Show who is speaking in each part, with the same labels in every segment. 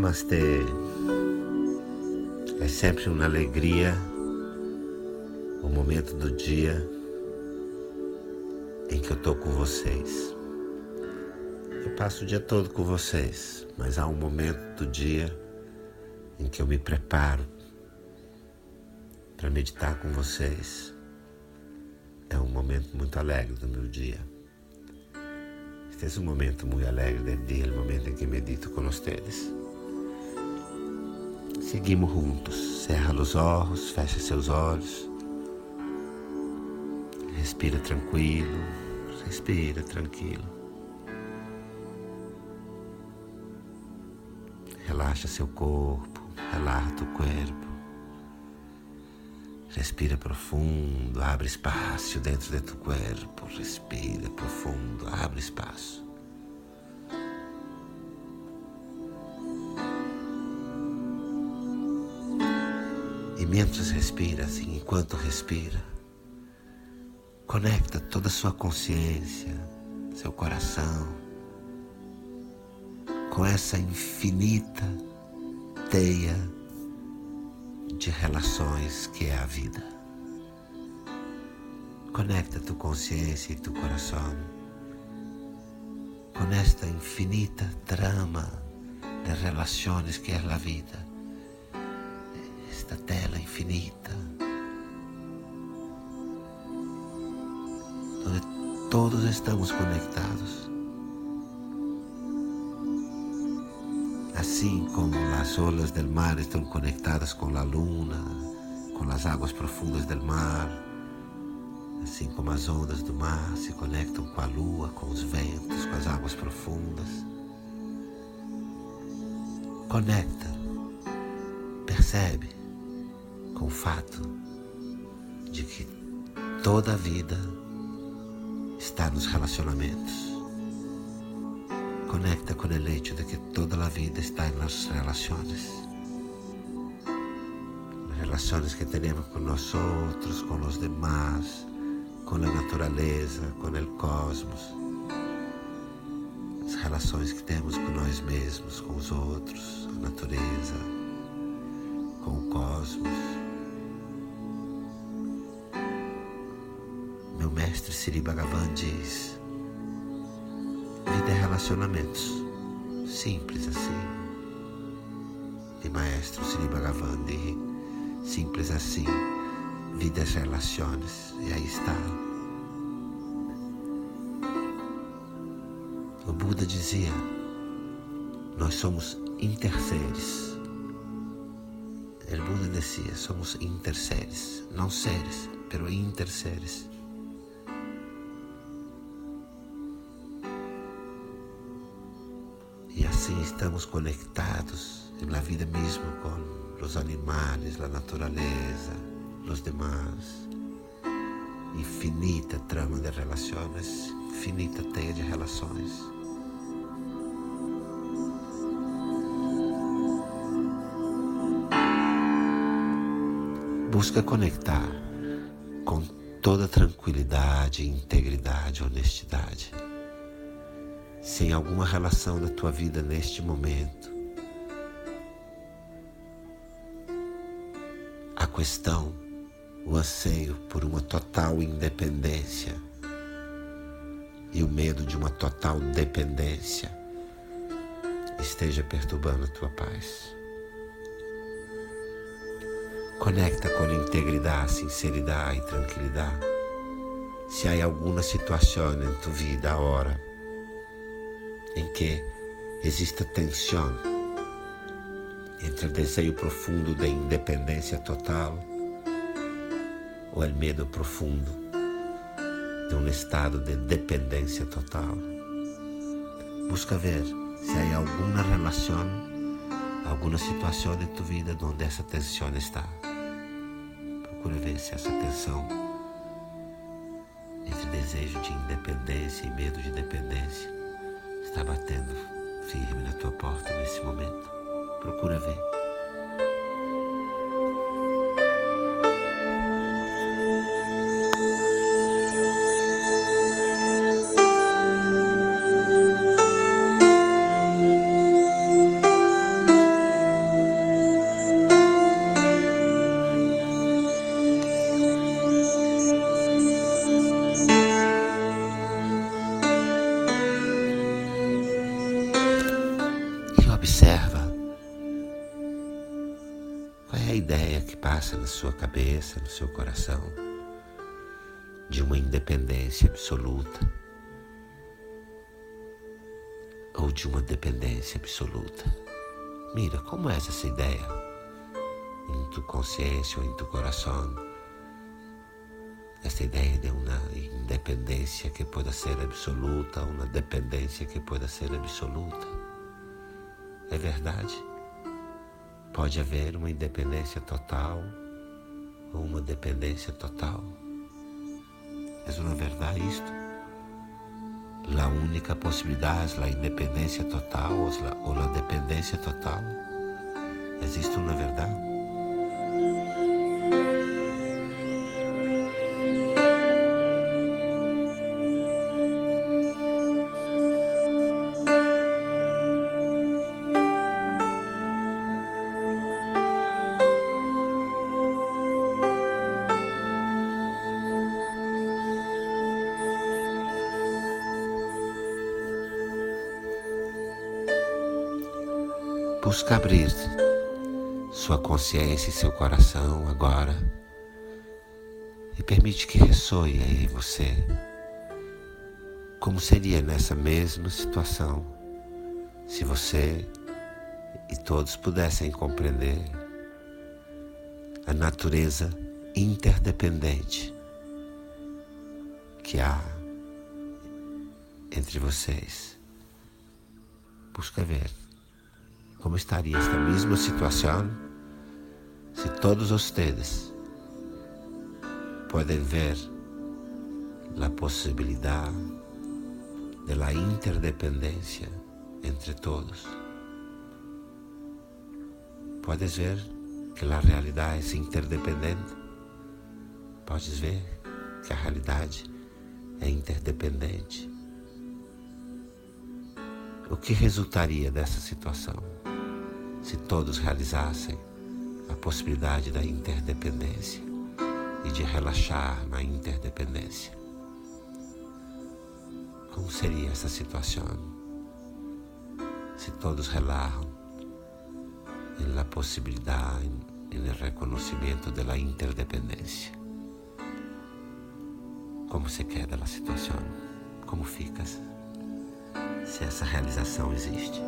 Speaker 1: Namastê. É sempre uma alegria o momento do dia em que eu estou com vocês. Eu passo o dia todo com vocês, mas há um momento do dia em que eu me preparo para meditar com vocês. É um momento muito alegre do meu dia. Este é um momento muito alegre do dia, o momento em que medito com vocês. Seguimos juntos. Cerra os olhos, fecha seus olhos. Respira tranquilo, respira tranquilo. Relaxa seu corpo, relaxa o corpo. Respira profundo, abre espaço dentro de tu corpo. Respira profundo, abre espaço. E mientras respira, assim, enquanto respira, conecta toda a sua consciência, seu coração, com essa infinita teia de relações que é a vida. Conecta tu consciência e tu coração com esta infinita trama de relações que é a vida esta tela infinita, onde todos estamos conectados. Assim como as olas del mar estão conectadas com a luna, com as águas profundas del mar, assim como as ondas do mar se conectam com a lua, com os ventos, com as águas profundas. Conecta, percebe com o fato de que toda a vida está nos relacionamentos. Conecta com o hecho de que toda a vida está nas relações. As relações que temos com nós outros, com os demais, com a natureza, com o cosmos. As relações que temos com nós mesmos, com os outros, a natureza, com o cosmos. Meu mestre Siri Bhagavan diz: vida é relacionamentos, simples assim. E maestro Siri Bhagavan diz: simples assim, vida é relações. E aí está. O Buda dizia: nós somos interseres. O Buda dizia: somos interseres, não seres, pero interseres. Estamos conectados na vida mesmo com os animais, a natureza, os demais. Infinita trama de relações, infinita teia de relações. Busca conectar com toda tranquilidade, integridade, honestidade sem alguma relação na tua vida neste momento. A questão, o anseio por uma total independência e o medo de uma total dependência esteja perturbando a tua paz. Conecta com a integridade, sinceridade e tranquilidade. Se há alguma situação em tua vida agora em que existe tensão entre o desejo profundo de independência total ou o medo profundo de um estado de dependência total. Busca ver se há alguma relação, alguma situação de tu vida onde essa tensão está. Procura ver se essa tensão entre desejo de independência e medo de dependência está batendo firme na tua porta nesse momento. Procura ver. Observa. Qual é a ideia que passa na sua cabeça, no seu coração, de uma independência absoluta ou de uma dependência absoluta? Mira, como é essa ideia em tu consciência ou em tu coração? Essa ideia de uma independência que pode ser absoluta, uma dependência que pode ser absoluta. É verdade? Pode haver uma independência total ou uma dependência total. É uma verdade isto? A única possibilidade é a independência total ou a dependência total. Existe uma verdade? Busca abrir sua consciência e seu coração agora e permite que ressoe aí você. Como seria nessa mesma situação se você e todos pudessem compreender a natureza interdependente que há entre vocês? Busca ver. ¿Cómo estaría esta misma situación si todos ustedes pueden ver la posibilidad de la entre todos? Puedes ver que la realidad es interdependente? Podes ver que a realidade é interdependente? O que resultaria dessa situação? Se todos realizassem a possibilidade da interdependência e de relaxar na interdependência. Como seria essa situação se todos relaxam na possibilidade e no reconhecimento da interdependência? Como se queda a situação? Como ficas se essa realização existe?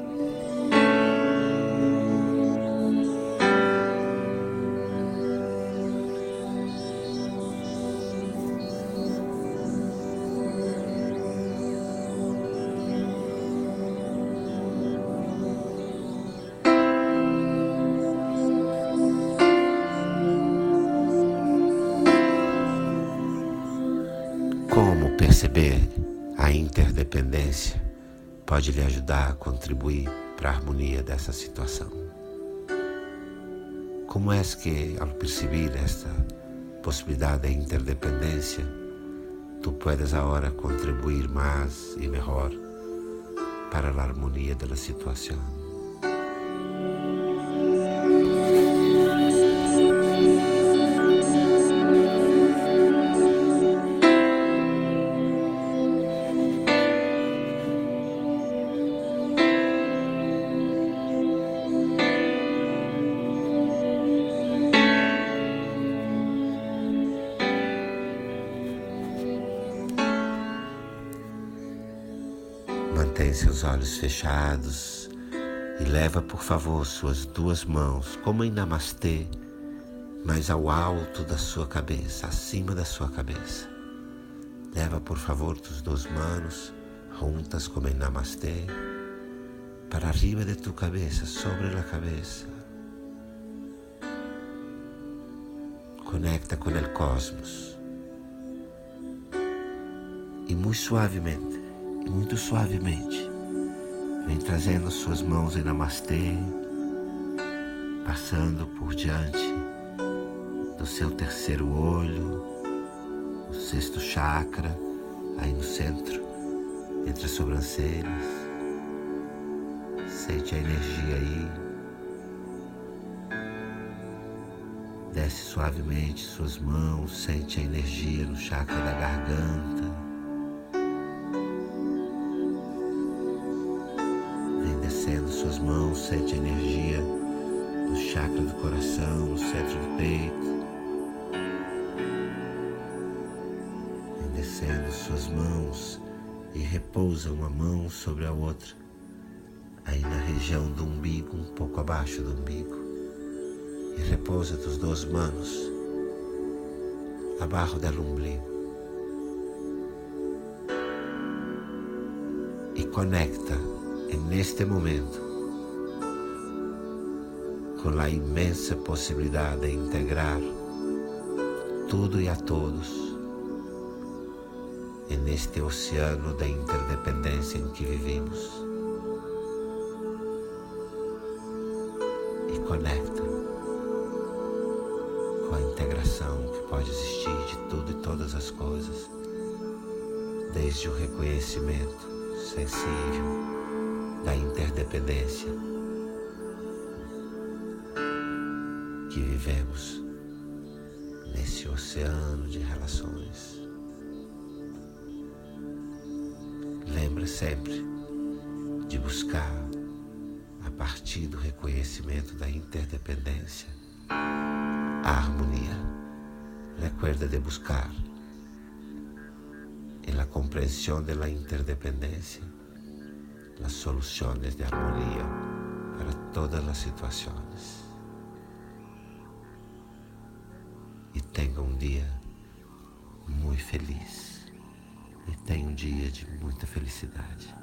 Speaker 1: Perceber a interdependência pode lhe ajudar a contribuir para a harmonia dessa situação. Como é que, ao perceber esta possibilidade de interdependência, tu puedes agora contribuir mais e melhor para a harmonia da situação? Seus olhos fechados e leva, por favor, suas duas mãos, como em Namastê, mais ao alto da sua cabeça, acima da sua cabeça. Leva, por favor, tus duas mãos juntas, como em Namastê, para arriba de tu cabeça, sobre a cabeça. Conecta com o cosmos. E muito suavemente muito suavemente. Vem trazendo suas mãos em Namastê, passando por diante do seu terceiro olho, o sexto chakra, aí no centro, entre as sobrancelhas. Sente a energia aí. Desce suavemente suas mãos, sente a energia no chakra da garganta. Suas mãos, sente a energia no chakra do coração, no centro do peito. E descendo suas mãos e repousa uma mão sobre a outra, aí na região do umbigo, um pouco abaixo do umbigo. E repousa tus duas manos abaixo do umbigo. E conecta neste momento com a imensa possibilidade de integrar tudo e a todos neste oceano da interdependência em que vivemos. E conecta com a integração que pode existir de tudo e todas as coisas, desde o reconhecimento sensível da interdependência que vivemos nesse oceano de relações. Lembre sempre de buscar, a partir do reconhecimento da interdependência, a harmonia. Recuerda de buscar en la comprensión de la interdependencia las soluciones de armonía para todas las situaciones. E tenha um dia muito feliz. E tenha um dia de muita felicidade.